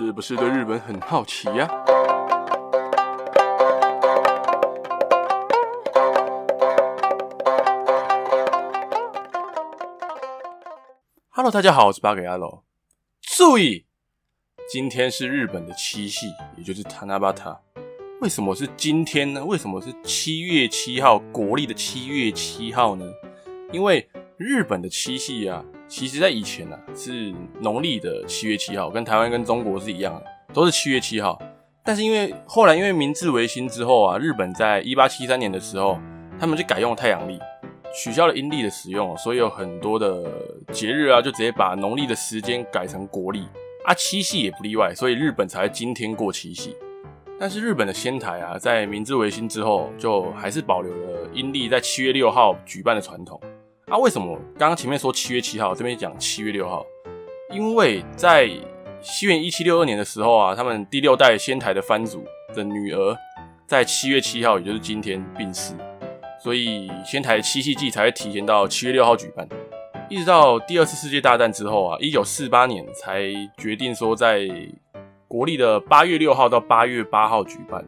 是不是对日本很好奇呀？Hello，大家好，我是八格牙路。注意，今天是日本的七夕，也就是塔纳巴塔。为什么是今天呢？为什么是七月七号？国历的七月七号呢？因为日本的七夕啊，其实在以前啊是农历的七月七号，跟台湾跟中国是一样的，都是七月七号。但是因为后来因为明治维新之后啊，日本在一八七三年的时候，他们就改用太阳历，取消了阴历的使用，所以有很多的节日啊，就直接把农历的时间改成国历啊，七夕也不例外，所以日本才今天过七夕。但是日本的仙台啊，在明治维新之后，就还是保留了阴历在七月六号举办的传统。啊，为什么刚刚前面说七月七号，这边讲七月六号？因为在西元一七六二年的时候啊，他们第六代仙台的藩主的女儿在七月七号，也就是今天病逝，所以仙台七夕祭才会提前到七月六号举办。一直到第二次世界大战之后啊，一九四八年才决定说在。国历的八月六号到八月八号举办。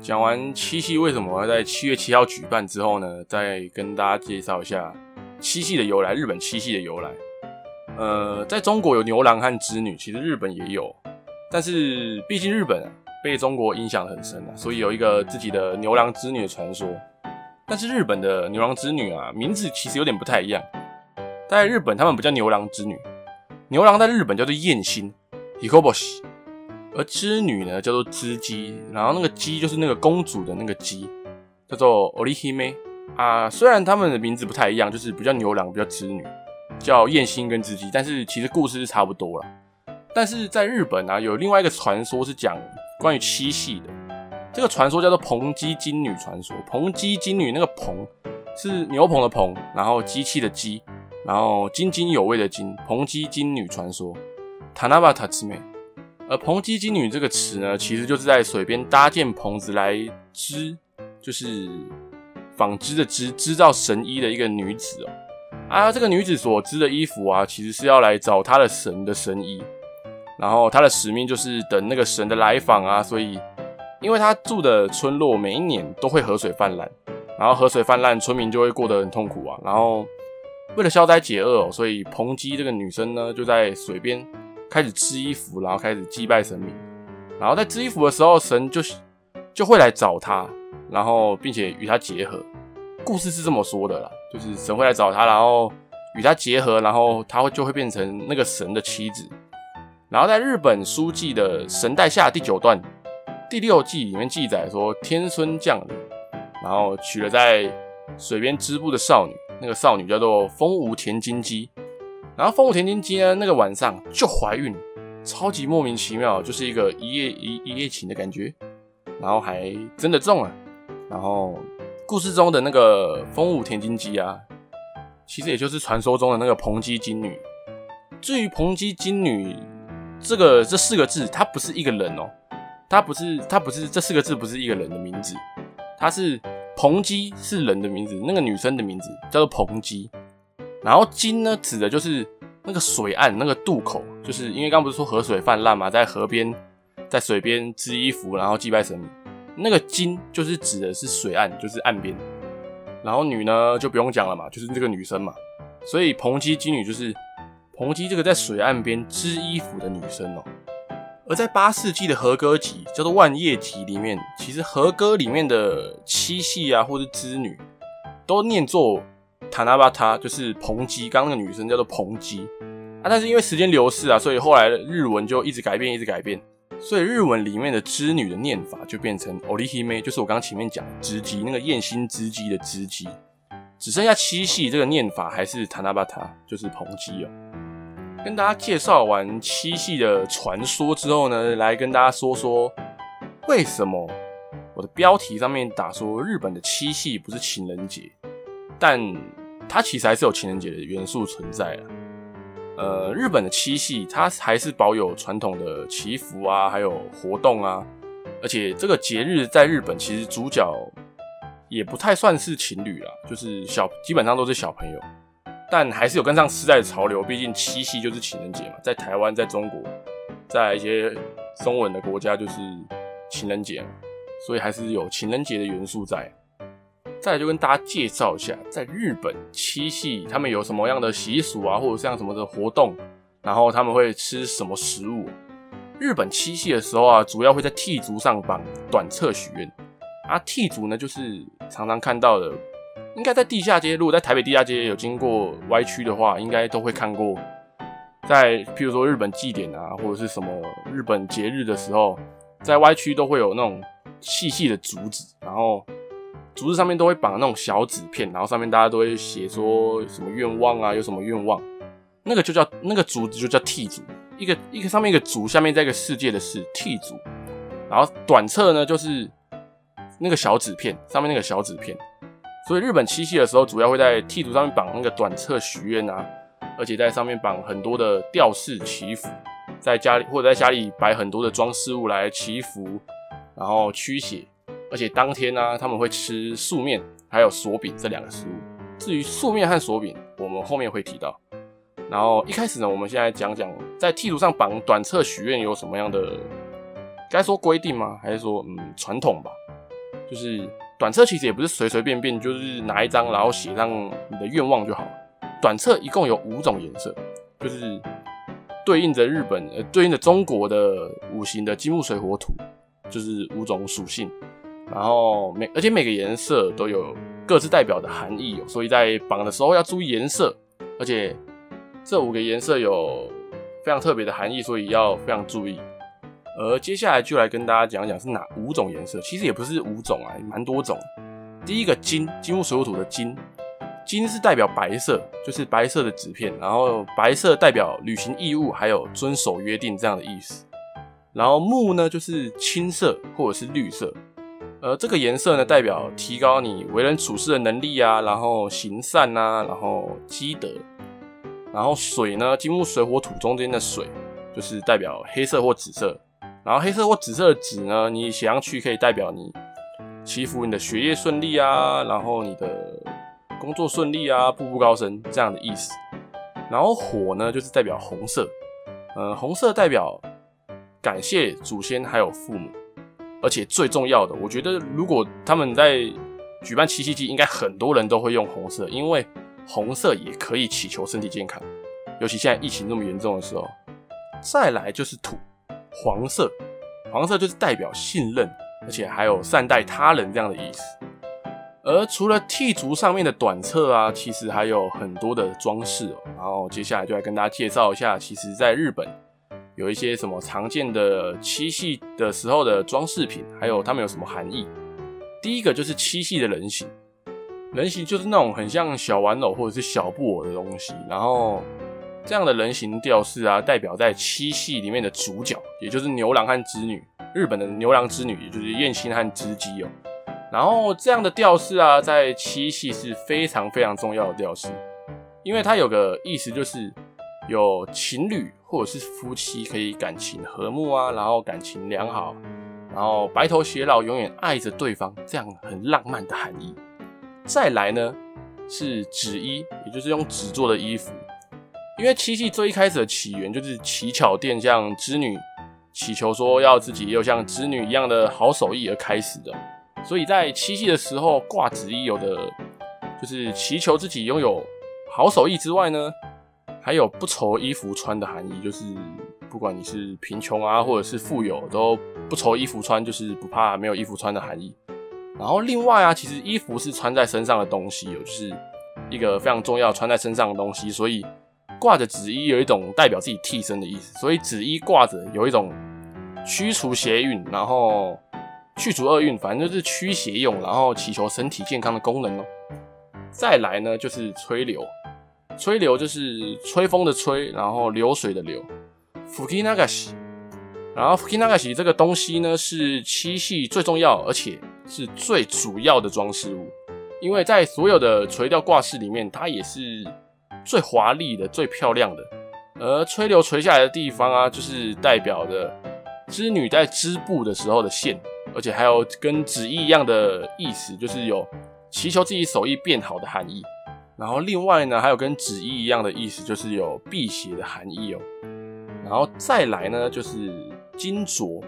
讲完七夕为什么要在七月七号举办之后呢，再跟大家介绍一下七夕的由来。日本七夕的由来，呃，在中国有牛郎和织女，其实日本也有，但是毕竟日本啊，被中国影响很深啊，所以有一个自己的牛郎织女的传说。但是日本的牛郎织女啊，名字其实有点不太一样。在日本，他们不叫牛郎织女，牛郎在日本叫做艳星。Hikoboshi，而织女呢叫做织姬，然后那个姬就是那个公主的那个姬，叫做 Orihime 啊。虽然他们的名字不太一样，就是比较牛郎，比较织女，叫艳星跟织姬，但是其实故事是差不多了。但是在日本啊，有另外一个传说是讲关于七夕的，这个传说叫做蓬姬金女传说。蓬姬金女那个蓬是牛棚的棚，然后机器的机，然后津津有味的津，蓬姬金女传说。塔纳巴塔之美，而硼姬金女这个词呢，其实就是在水边搭建棚子来织，就是纺织的织，织造神衣的一个女子哦。啊，这个女子所织的衣服啊，其实是要来找她的神的神衣，然后她的使命就是等那个神的来访啊。所以，因为她住的村落每一年都会河水泛滥，然后河水泛滥，村民就会过得很痛苦啊。然后为了消灾解厄哦，所以硼姬这个女生呢，就在水边。开始织衣服，然后开始祭拜神明，然后在织衣服的时候，神就就会来找他，然后并且与他结合。故事是这么说的啦，就是神会来找他，然后与他结合，然后他会就会变成那个神的妻子。然后在日本书记的神代下第九段第六季里面记载说，天孙降临，然后娶了在水边织布的少女，那个少女叫做风无田金姬。然后风舞田金姬呢，那个晚上就怀孕，超级莫名其妙，就是一个一夜一一夜情的感觉，然后还真的中了。然后故事中的那个风舞田金姬啊，其实也就是传说中的那个蓬姬金女。至于蓬姬金女这个这四个字，它不是一个人哦，它不是它不是这四个字不是一个人的名字，它是蓬姬是人的名字，那个女生的名字叫做蓬姬。然后金呢，指的就是那个水岸那个渡口，就是因为刚不是说河水泛滥嘛，在河边，在水边织衣服，然后祭拜神明。那个金就是指的是水岸，就是岸边。然后女呢就不用讲了嘛，就是这个女生嘛。所以蓬姬金女就是蓬姬这个在水岸边织衣服的女生哦。而在八世纪的和歌集叫做《万叶集》里面，其实和歌里面的七夕啊，或是织女，都念作。塔纳巴塔就是硼姬，刚刚那个女生叫做硼姬啊，但是因为时间流逝啊，所以后来的日文就一直改变，一直改变，所以日文里面的织女的念法就变成 olihime，就是我刚刚前面讲织姬，那个艳星织姬的织姬，只剩下七夕这个念法还是塔纳巴塔，就是蓬姬哦。跟大家介绍完七夕的传说之后呢，来跟大家说说为什么我的标题上面打说日本的七夕不是情人节。但它其实还是有情人节的元素存在的。呃，日本的七夕它还是保有传统的祈福啊，还有活动啊，而且这个节日在日本其实主角也不太算是情侣啦，就是小基本上都是小朋友，但还是有跟上时代的潮流，毕竟七夕就是情人节嘛，在台湾在中国在一些中文的国家就是情人节，所以还是有情人节的元素在。再来就跟大家介绍一下，在日本七夕他们有什么样的习俗啊，或者像什么的活动，然后他们会吃什么食物。日本七夕的时候啊，主要会在剃烛上绑短册许愿。啊，剃烛呢，就是常常看到的，应该在地下街，如果在台北地下街有经过歪曲的话，应该都会看过。在譬如说日本祭典啊，或者是什么日本节日的时候，在歪曲都会有那种细细的竹子，然后竹子上面都会绑那种小纸片，然后上面大家都会写说什么愿望啊，有什么愿望，那个就叫那个竹子就叫替竹。一个一个上面一个竹，下面再一个世界的世，替竹。然后短册呢，就是那个小纸片，上面那个小纸片。所以日本七夕的时候，主要会在剃烛上面绑那个短册许愿啊，而且在上面绑很多的吊饰祈福，在家里或者在家里摆很多的装饰物来祈福，然后驱邪。而且当天呢、他们会吃素面还有锁饼这两个食物。至于素面和锁饼，我们后面会提到。然后一开始呢，我们现在讲讲在剃烛上绑短册许愿有什么样的，该说规定吗？还是说嗯传统吧？就是短册其实也不是随随便便就是拿一张然后写上你的愿望就好。短册一共有五种颜色，就是对应着日本呃对应着中国的五行的金木水火土，就是五种属性。然后每而且每个颜色都有各自代表的含义，所以在绑的时候要注意颜色，而且。这五个颜色有非常特别的含义，所以要非常注意。而接下来就来跟大家讲讲是哪五种颜色，其实也不是五种啊，蛮多种。第一个金，金木水火土的金，金是代表白色，就是白色的纸片，然后白色代表履行义务，还有遵守约定这样的意思。然后木呢，就是青色或者是绿色，而这个颜色呢，代表提高你为人处事的能力啊，然后行善啊，然后积德。然后水呢，金木水火土中间的水就是代表黑色或紫色。然后黑色或紫色的纸呢，你写上去可以代表你祈福你的学业顺利啊，然后你的工作顺利啊，步步高升这样的意思。然后火呢，就是代表红色，呃，红色代表感谢祖先还有父母。而且最重要的，我觉得如果他们在举办七夕祭，应该很多人都会用红色，因为。红色也可以祈求身体健康，尤其现在疫情那么严重的时候。再来就是土，黄色，黄色就是代表信任，而且还有善待他人这样的意思。而除了剃足上面的短册啊，其实还有很多的装饰哦。然后接下来就来跟大家介绍一下，其实在日本有一些什么常见的七夕的时候的装饰品，还有它们有什么含义。第一个就是七夕的人形。人形就是那种很像小玩偶或者是小布偶的东西，然后这样的人形吊饰啊，代表在七夕里面的主角，也就是牛郎和织女。日本的牛郎织女，也就是燕青和织姬哦。然后这样的吊饰啊，在七夕是非常非常重要的吊饰，因为它有个意思，就是有情侣或者是夫妻可以感情和睦啊，然后感情良好，然后白头偕老，永远爱着对方，这样很浪漫的含义。再来呢，是纸衣，也就是用纸做的衣服。因为七夕最一开始的起源就是乞巧店向织女祈求说要自己也有像织女一样的好手艺而开始的。所以在七夕的时候挂纸衣，有的就是祈求自己拥有好手艺之外呢，还有不愁衣服穿的含义，就是不管你是贫穷啊，或者是富有，都不愁衣服穿，就是不怕没有衣服穿的含义。然后另外啊，其实衣服是穿在身上的东西，就是一个非常重要穿在身上的东西，所以挂着紫衣有一种代表自己替身的意思，所以紫衣挂着有一种驱除邪运，然后去除厄运，反正就是驱邪用，然后祈求身体健康的功能哦。再来呢，就是吹流，吹流就是吹风的吹，然后流水的流，吹き流し。然后吹き流し这个东西呢，是七夕最重要，而且是最主要的装饰物，因为在所有的垂吊挂饰里面，它也是最华丽的、最漂亮的。而吹流垂下来的地方啊，就是代表着织女在织布的时候的线，而且还有跟纸衣一样的意思，就是有祈求自己手艺变好的含义。 然后另外呢，还有跟纸衣一样的意思，就是有辟邪的含义哦。然后再来呢就是金镯，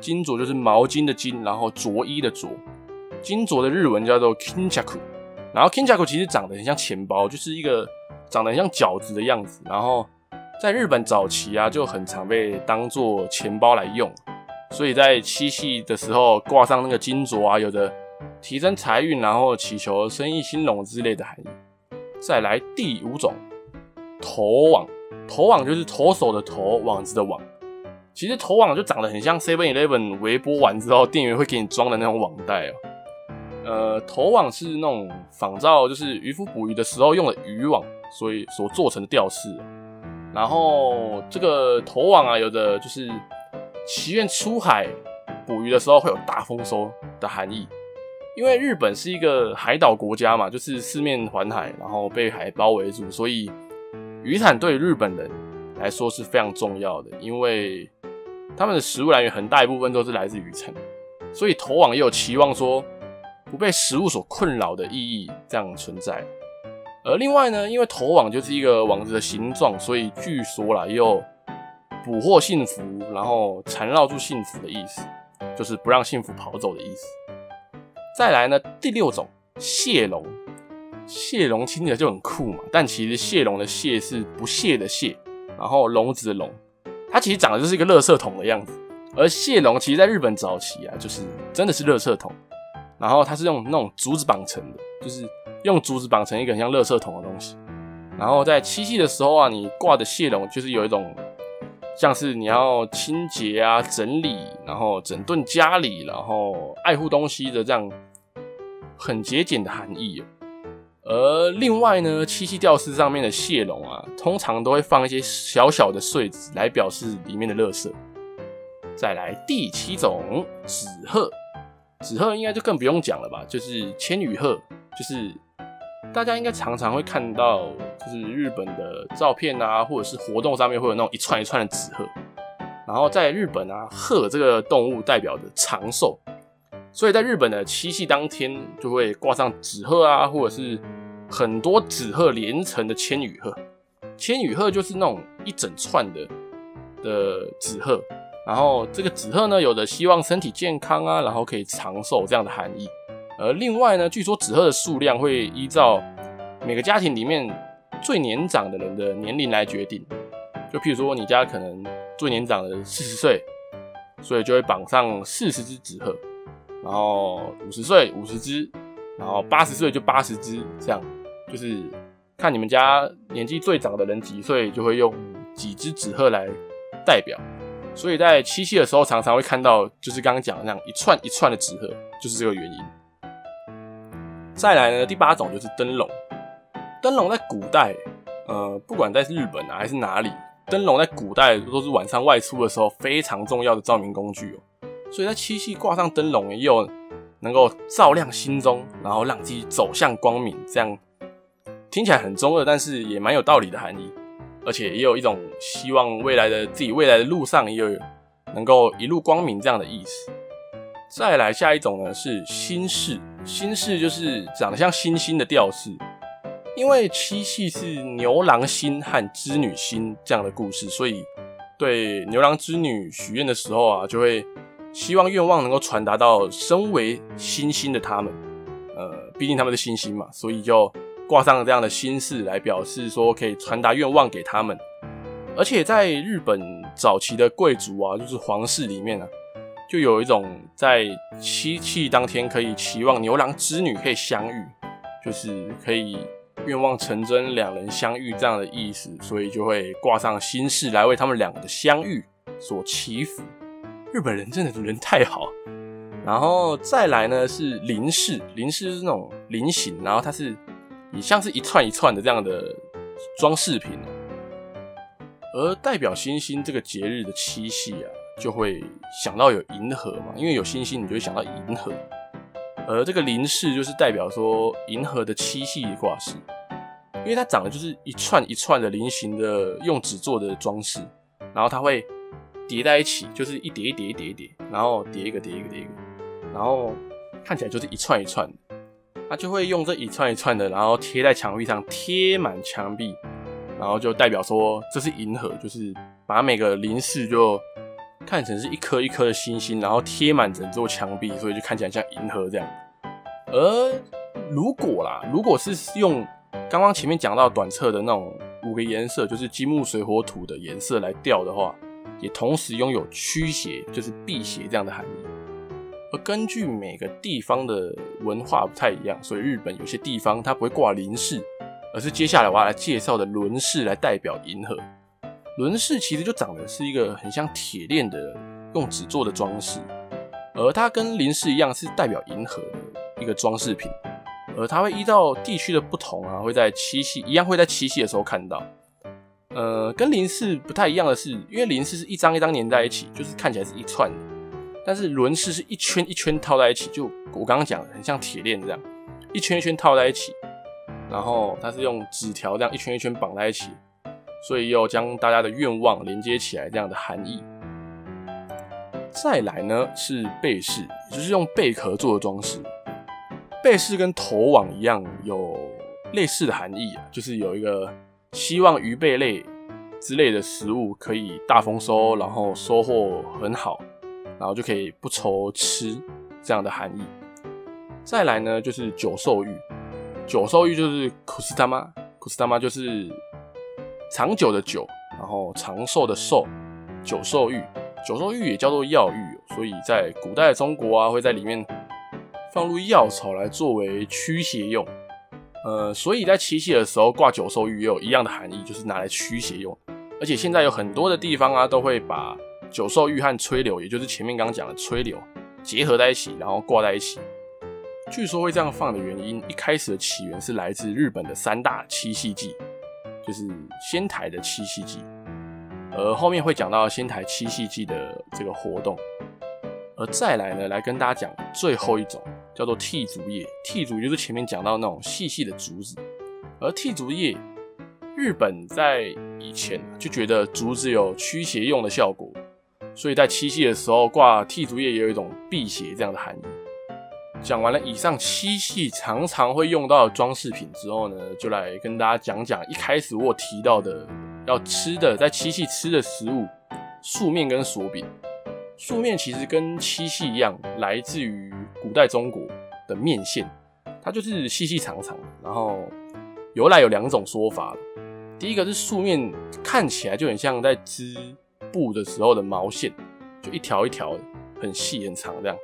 金镯就是毛巾的巾，然后着衣的着，金镯的日文叫做 kinchaku，然后 kinchaku 其实长得很像钱包，就是一个长得很像饺子的样子，然后在日本早期啊就很常被当做钱包来用，所以在七夕的时候挂上那个金镯啊，有着提升财运，然后祈求生意兴隆之类的含义。再来第五种，投网。投网就是投手的投，网子的网。其实投网就长得很像 Seven Eleven 微波完之后，店员会给你装的那种网袋哦。呃，投网是那种仿照就是渔夫捕鱼的时候用的渔网，所以所做成的吊饰。然后这个投网啊，有的就是祈愿出海捕鱼的时候会有大丰收的含义。因为日本是一个海岛国家嘛，就是四面环海，然后被海包围住，所以。渔产对日本人来说是非常重要的，因为他们的食物来源很大一部分都是来自渔产，所以投网也有期望说不被食物所困扰的意义这样存在。而另外呢，因为投网就是一个网子的形状，所以据说啦也有捕获幸福，然后缠绕住幸福的意思，就是不让幸福跑走的意思。再来呢，第六种蟹笼。蟹笼听起来就很酷嘛，但其实蟹笼的蟹是不屑的蟹，然后笼子的笼，它其实长得就是一个垃圾桶的样子。而蟹笼其实在日本早期啊，就是真的是垃圾桶，然后它是用那种竹子绑成的，就是用竹子绑成一个很像垃圾桶的东西。然后在七夕的时候啊，你挂的蟹笼就是有一种像是你要清洁啊、整理，然后整顿家里，然后爱护东西的这样很节俭的含义。而另外呢，七夕吊饰上面的蟹笼啊，通常都会放一些小小的碎纸来表示里面的垃圾。再来第七种纸鹤，纸鹤应该就更不用讲了吧，就是千羽鹤，就是大家应该常常会看到，就是日本的照片啊，或者是活动上面会有那种一串一串的纸鹤。然后在日本啊，鹤这个动物代表着长寿。所以在日本的七夕当天，就会挂上纸鹤啊，或者是很多纸鹤连成的千羽鹤。千羽鹤就是那种一整串的的纸鹤，然后这个纸鹤呢，有的希望身体健康啊，然后可以长寿这样的含义。而另外呢，据说纸鹤的数量会依照每个家庭里面最年长的人的年龄来决定。就譬如说，你家可能最年长的四十岁，所以就会绑上四十只纸鹤。然后五十岁五十只，然后八十岁就八十只，这样就是看你们家年纪最长的人几岁，就会用几只纸鹤来代表。所以在七夕的时候，常常会看到，就是刚刚讲的那样一串一串的纸鹤，就是这个原因。再来呢，第八种就是灯笼。灯笼在古代，呃，不管在日本啊还是哪里，灯笼在古代都是晚上外出的时候非常重要的照明工具哦。所以在七夕挂上灯笼，也有能够照亮心中，然后让自己走向光明，这样听起来很中二，但是也蛮有道理的含义。而且也有一种希望未来的自己未来的路上也有能够一路光明这样的意思。再来下一种呢是星饰，星饰就是长得像星星的吊饰，因为七夕是牛郎星和织女星这样的故事，所以对牛郎织女许愿的时候啊，就会。希望愿望能够传达到身为星星的他们，呃，毕竟他们是星星嘛，所以就挂上了这样的星饰来表示说可以传达愿望给他们。而且在日本早期的贵族啊，就是皇室里面啊，就有一种在七夕当天可以期望牛郎织女可以相遇，就是可以愿望成真，两人相遇这样的意思，所以就会挂上心事来为他们两个的相遇所祈福。日本人真的人太好，然后再来呢是菱饰，菱饰是那种菱形，然后它是你像是一串一串的这样的装饰品，而代表星星这个节日的七夕啊，就会想到有银河嘛，因为有星星，你就会想到银河，而这个菱饰就是代表说银河的七系挂饰，因为它长得就是一串一串的菱形的用纸做的装饰，然后它会。叠在一起就是一叠一叠一叠一叠，然后叠一个叠一个叠一个，然后看起来就是一串一串的。他就会用这一串一串的，然后贴在墙壁上，贴满墙壁，然后就代表说这是银河，就是把每个灵饰就看成是一颗一颗的星星，然后贴满整座墙壁，所以就看起来像银河这样。而如果啦，如果是用刚刚前面讲到短册的那种五个颜色，就是金木水火土的颜色来调的话，也同时拥有驱邪，就是辟邪这样的含义。而根据每个地方的文化不太一样，所以日本有些地方它不会挂轮饰，而是接下来我要来介绍的轮饰来代表银河。轮饰其实就长得是一个很像铁链的用纸做的装饰，而它跟铃饰一样是代表银河的一个装饰品。而它会依照地区的不同啊，会在七夕一样会在七夕的时候看到。呃，跟铃饰不太一样的是，因为铃饰是一张一张粘在一起，就是看起来是一串的，但是轮饰是一圈一圈套在一起，就我刚刚讲的很像铁链这样，一圈一圈套在一起，然后它是用纸条这样一圈一圈绑在一起，所以又将大家的愿望连接起来这样的含义。再来呢是贝饰，也就是用贝壳做的装饰。贝饰跟头网一样，有类似的含义啊，就是有一个希望鱼贝类之类的食物可以大丰收，然后收获很好，然后就可以不愁吃这样的含义。再来呢，就是九寿玉，九寿玉就是苦斯他妈，苦斯他妈就是长久的久，然后长寿的寿，久寿玉，久寿玉也叫做药玉，所以在古代的中国啊，会在里面。放入药草来作为驱邪用，呃，所以在七夕的时候挂九寿玉也有一样的含义，就是拿来驱邪用。而且现在有很多的地方啊，都会把九寿玉和吹柳，也就是前面刚刚讲的吹柳结合在一起，然后挂在一起。据说会这样放的原因，一开始的起源是来自日本的三大七夕祭，就是仙台的七夕祭，而后面会讲到仙台七夕祭的这个活动。而再来呢，来跟大家讲最后一种。叫做剃竹叶，剃竹就是前面讲到那种细细的竹子，而剃竹叶，日本在以前就觉得竹子有驱邪用的效果，所以在七夕的时候挂剃竹叶也有一种辟邪这样的含义。讲完了以上七夕常常会用到的装饰品之后呢，就来跟大家讲讲一开始我提到的要吃的，在七夕吃的食物——素面跟索饼。素面其实跟七夕一样，来自于古代中国的面线，它就是细细长长的。然后由来有两种说法，第一个是素面看起来就很像在织布的时候的毛线，就一条一条，很细很长这样。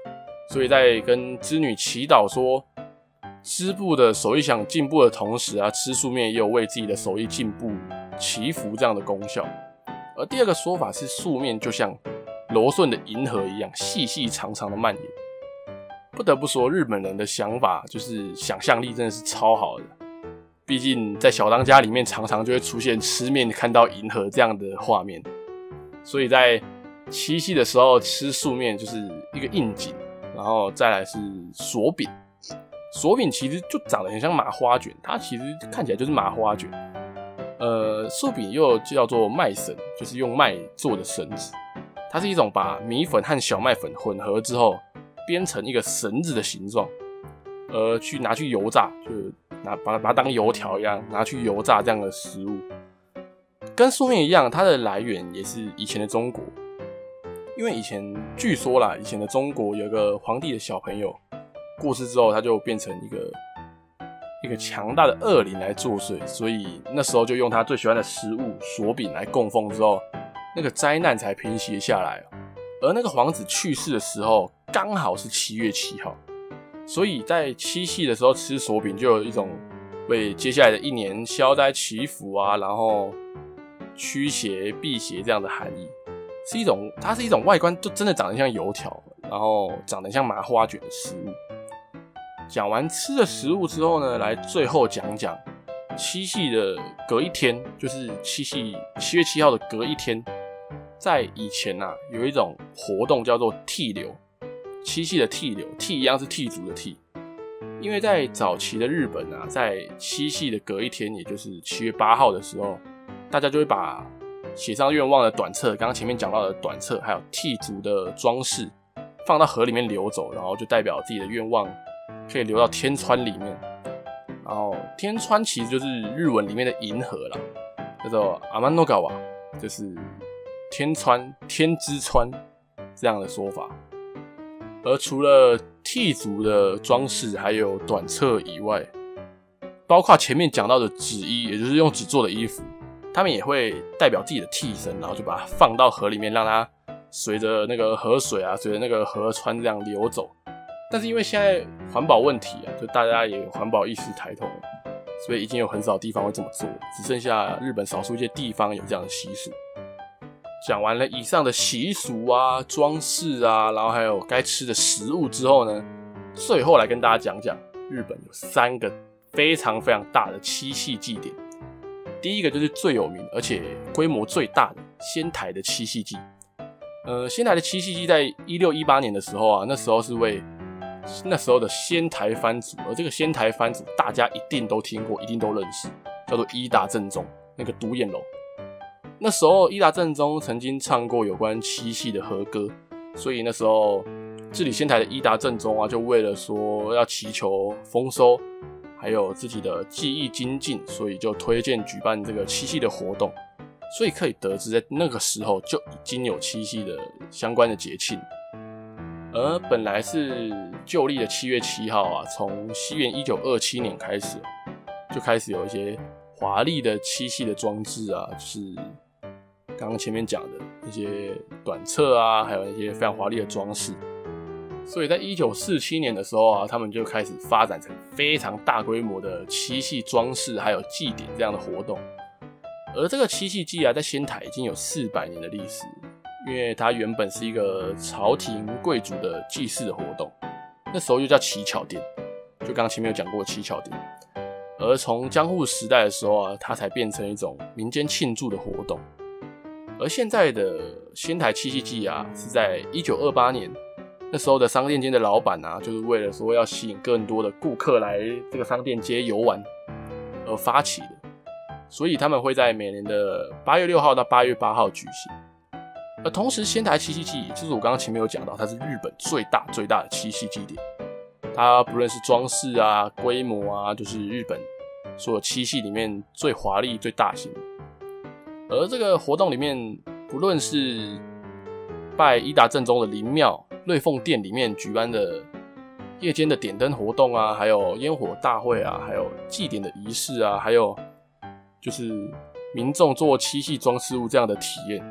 所以在跟织女祈祷说，织布的手艺想进步的同时啊，吃素面也有为自己的手艺进步祈福这样的功效。而第二个说法是素面就像。柔顺的银河一样，细细长长的蔓延。不得不说，日本人的想法就是想象力真的是超好的。毕竟在小当家里面，常常就会出现吃面看到银河这样的画面。所以在七夕的时候吃素面就是一个应景。然后再来是索饼，索饼其实就长得很像麻花卷，它其实看起来就是麻花卷。呃，素饼又叫做麦绳，就是用麦做的绳子。它是一种把米粉和小麦粉混合之后编成一个绳子的形状，呃去拿去油炸，就拿把它把它当油条一样拿去油炸这样的食物，跟素面一样，它的来源也是以前的中国，因为以前据说啦，以前的中国有个皇帝的小朋友过世之后，他就变成一个一个强大的恶灵来作祟，所以那时候就用他最喜欢的食物索饼来供奉之后。那个灾难才平息下来，而那个皇子去世的时候刚好是七月七号，所以在七夕的时候吃索饼就有一种为接下来的一年消灾祈福啊，然后驱邪辟邪这样的含义，是一种它是一种外观就真的长得像油条，然后长得像麻花卷的食物。讲完吃的食物之后呢，来最后讲讲七夕的隔一天，就是七夕七月七号的隔一天。在以前呐、啊，有一种活动叫做剃流，七夕的剃流，剃一样是剃足的剃。因为在早期的日本啊，在七夕的隔一天，也就是七月八号的时候，大家就会把写上愿望的短册，刚刚前面讲到的短册，还有剔竹的装饰，放到河里面流走，然后就代表自己的愿望可以流到天川里面。然后天川其实就是日文里面的银河啦，叫做阿曼诺嘎瓦，就是。天川、天之川这样的说法。而除了替足的装饰还有短册以外，包括前面讲到的纸衣，也就是用纸做的衣服，他们也会代表自己的替身，然后就把它放到河里面，让它随着那个河水啊，随着那个河川这样流走。但是因为现在环保问题啊，就大家也环保意识抬头，所以已经有很少地方会这么做，只剩下日本少数一些地方有这样的习俗。讲完了以上的习俗啊、装饰啊，然后还有该吃的食物之后呢，最后来跟大家讲讲日本有三个非常非常大的七夕祭典。第一个就是最有名而且规模最大的仙台的七夕祭。呃，仙台的七夕祭在一六一八年的时候啊，那时候是为那时候的仙台藩主，而这个仙台藩主大家一定都听过，一定都认识，叫做伊达正宗，那个独眼龙。那时候伊达正宗曾经唱过有关七夕的和歌，所以那时候治理仙台的伊达正宗啊，就为了说要祈求丰收，还有自己的技艺精进，所以就推荐举办这个七夕的活动。所以可以得知，在那个时候就已经有七夕的相关的节庆。而本来是旧历的七月七号啊，从西元一九二七年开始，就开始有一些华丽的七夕的装置啊，就是。刚刚前面讲的那些短册啊，还有那些非常华丽的装饰，所以在一九四七年的时候啊，他们就开始发展成非常大规模的七夕装饰还有祭典这样的活动。而这个七夕祭啊，在仙台已经有四百年的历史，因为它原本是一个朝廷贵族的祭祀的活动，那时候又叫乞巧殿，就刚前面有讲过乞巧殿。而从江户时代的时候啊，它才变成一种民间庆祝的活动。而现在的仙台七夕祭啊，是在一九二八年，那时候的商店街的老板啊，就是为了说要吸引更多的顾客来这个商店街游玩而发起的，所以他们会在每年的八月六号到八月八号举行。而同时，仙台七夕祭就是我刚刚前面有讲到，它是日本最大最大的七夕祭典，它不论是装饰啊、规模啊，就是日本所有七夕里面最华丽、最大型。而这个活动里面，不论是拜伊达正宗的灵庙瑞凤殿里面举办的夜间的点灯活动啊，还有烟火大会啊，还有祭典的仪式啊，还有就是民众做七夕装饰物这样的体验，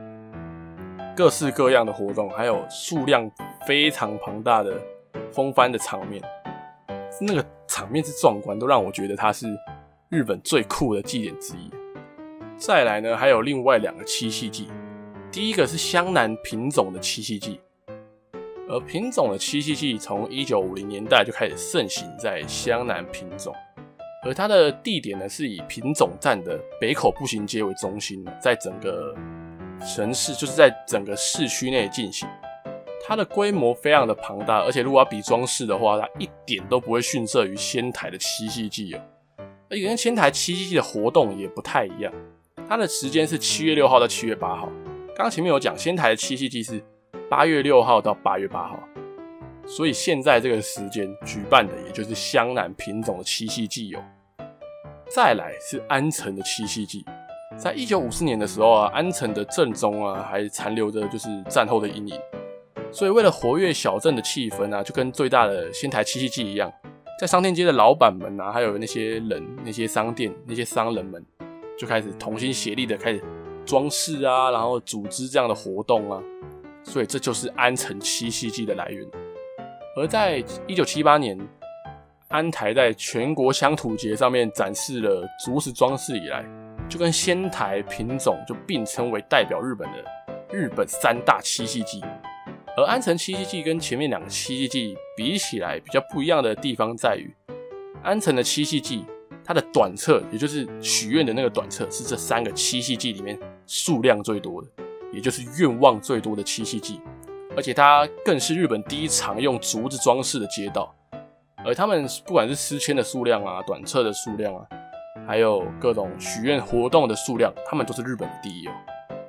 各式各样的活动，还有数量非常庞大的风帆的场面，那个场面之壮观，都让我觉得它是日本最酷的祭典之一。再来呢，还有另外两个七夕祭，第一个是湘南品种的七夕祭，而品种的七夕祭从一九五零年代就开始盛行在湘南品种，而它的地点呢是以品种站的北口步行街为中心，在整个城市就是在整个市区内进行，它的规模非常的庞大，而且如果要比装饰的话，它一点都不会逊色于仙台的七夕祭哦，而且跟仙台七夕祭的活动也不太一样。它的时间是七月六号到七月八号。刚刚前面有讲，仙台的七夕祭是八月六号到八月八号，所以现在这个时间举办的也就是湘南品种的七夕祭哦。再来是安城的七夕祭，在一九五四年的时候啊，安城的正中啊还残留着就是战后的阴影，所以为了活跃小镇的气氛啊，就跟最大的仙台七夕祭一样，在商店街的老板们啊，还有那些人、那些商店、那些商人们。就开始同心协力的开始装饰啊，然后组织这样的活动啊，所以这就是安城七夕祭的来源。而在一九七八年，安台在全国乡土节上面展示了竹子装饰以来，就跟仙台品种就并称为代表日本的日本三大七夕祭。而安城七夕祭跟前面两个七夕祭比起来，比较不一样的地方在于，安城的七夕祭。它的短册，也就是许愿的那个短册，是这三个七夕祭里面数量最多的，也就是愿望最多的七夕祭。而且它更是日本第一常用竹子装饰的街道。而他们不管是诗签的数量啊、短册的数量啊，还有各种许愿活动的数量，他们都是日本第一哦。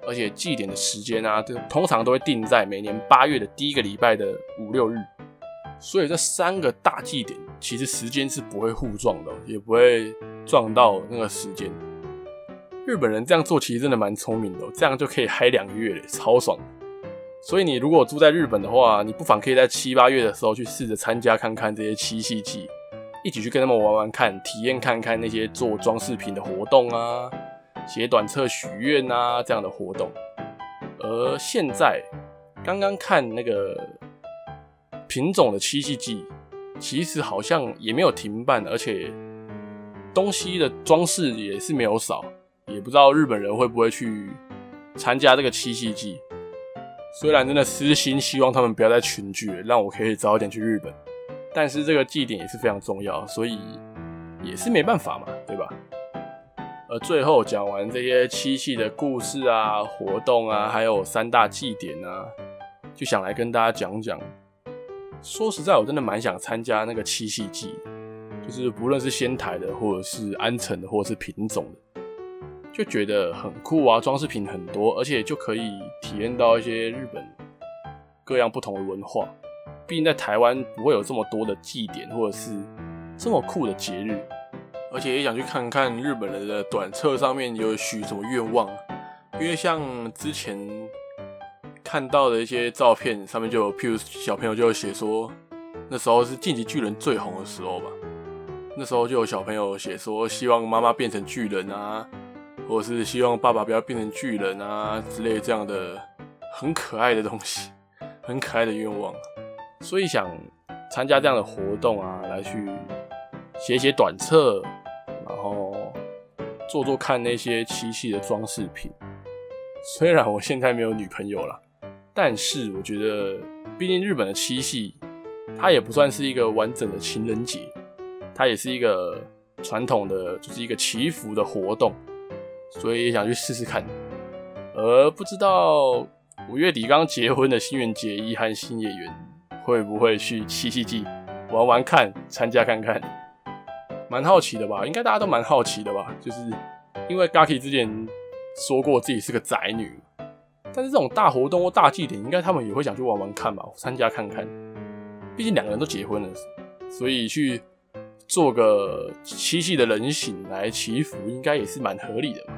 而且祭典的时间啊，通常都会定在每年八月的第一个礼拜的五六日。所以这三个大祭典其实时间是不会互撞的，也不会撞到那个时间。日本人这样做其实真的蛮聪明的，这样就可以嗨两个月，超爽。所以你如果住在日本的话，你不妨可以在七八月的时候去试着参加看看这些七夕祭，一起去跟他们玩玩看，体验看看那些做装饰品的活动啊，写短册许愿啊这样的活动。而现在刚刚看那个品种的七夕祭，其实好像也没有停办，而且东西的装饰也是没有少。也不知道日本人会不会去参加这个七夕祭。虽然真的私心希望他们不要再群聚了，让我可以早一点去日本，但是这个祭典也是非常重要，所以也是没办法嘛，对吧？而最后讲完这些七夕的故事啊、活动啊，还有三大祭典啊，就想来跟大家讲讲。说实在，我真的蛮想参加那个七夕祭，就是不论是仙台的，或者是安城的，或者是品种的。就觉得很酷啊，装饰品很多，而且就可以体验到一些日本各样不同的文化。毕竟在台湾不会有这么多的祭典，或者是这么酷的节日，而且也想去看看日本人的短册上面有许什么愿望。因为像之前看到的一些照片上面就有，譬如小朋友就写说，那时候是进击巨人最红的时候吧，那时候就有小朋友写说，希望妈妈变成巨人啊。或是希望爸爸不要变成巨人啊之类这样的很可爱的东西，很可爱的愿望，所以想参加这样的活动啊，来去写写短册，然后做做看那些七夕的装饰品。虽然我现在没有女朋友啦，但是我觉得，毕竟日本的七夕，它也不算是一个完整的情人节，它也是一个传统的，就是一个祈福的活动。所以也想去试试看，而不知道五月底刚结婚的新垣结衣和新野原会不会去七夕祭玩玩看，参加看看，蛮好奇的吧？应该大家都蛮好奇的吧？就是因为 Gaki 之前说过自己是个宅女，但是这种大活动或大祭典，应该他们也会想去玩玩看吧，参加看看。毕竟两个人都结婚了，所以去做个七夕的人形来祈福，应该也是蛮合理的吧。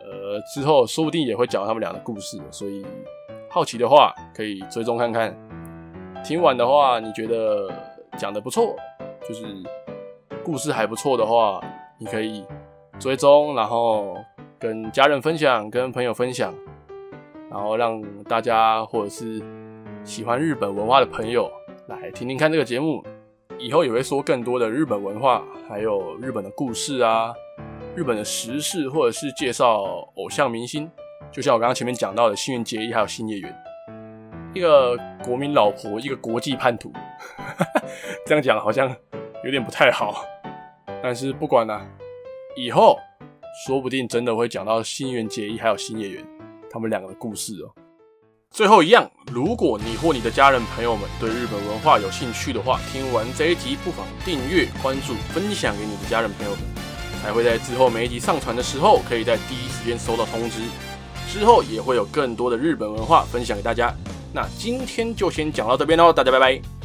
呃，之后说不定也会讲他们俩的故事，所以好奇的话可以追踪看看。听完的话，你觉得讲的不错，就是故事还不错的话，你可以追踪，然后跟家人分享，跟朋友分享，然后让大家或者是喜欢日本文化的朋友来听听看这个节目。以后也会说更多的日本文化，还有日本的故事啊。日本的时事，或者是介绍偶像明星，就像我刚刚前面讲到的新垣结衣还有新野原，一个国民老婆，一个国际叛徒，这样讲好像有点不太好，但是不管了，以后说不定真的会讲到新垣结衣还有新野原他们两个的故事哦。最后一样，如果你或你的家人朋友们对日本文化有兴趣的话，听完这一集不妨订阅、关注、分享给你的家人朋友们。才会在之后每一集上传的时候，可以在第一时间收到通知。之后也会有更多的日本文化分享给大家。那今天就先讲到这边喽，大家拜拜。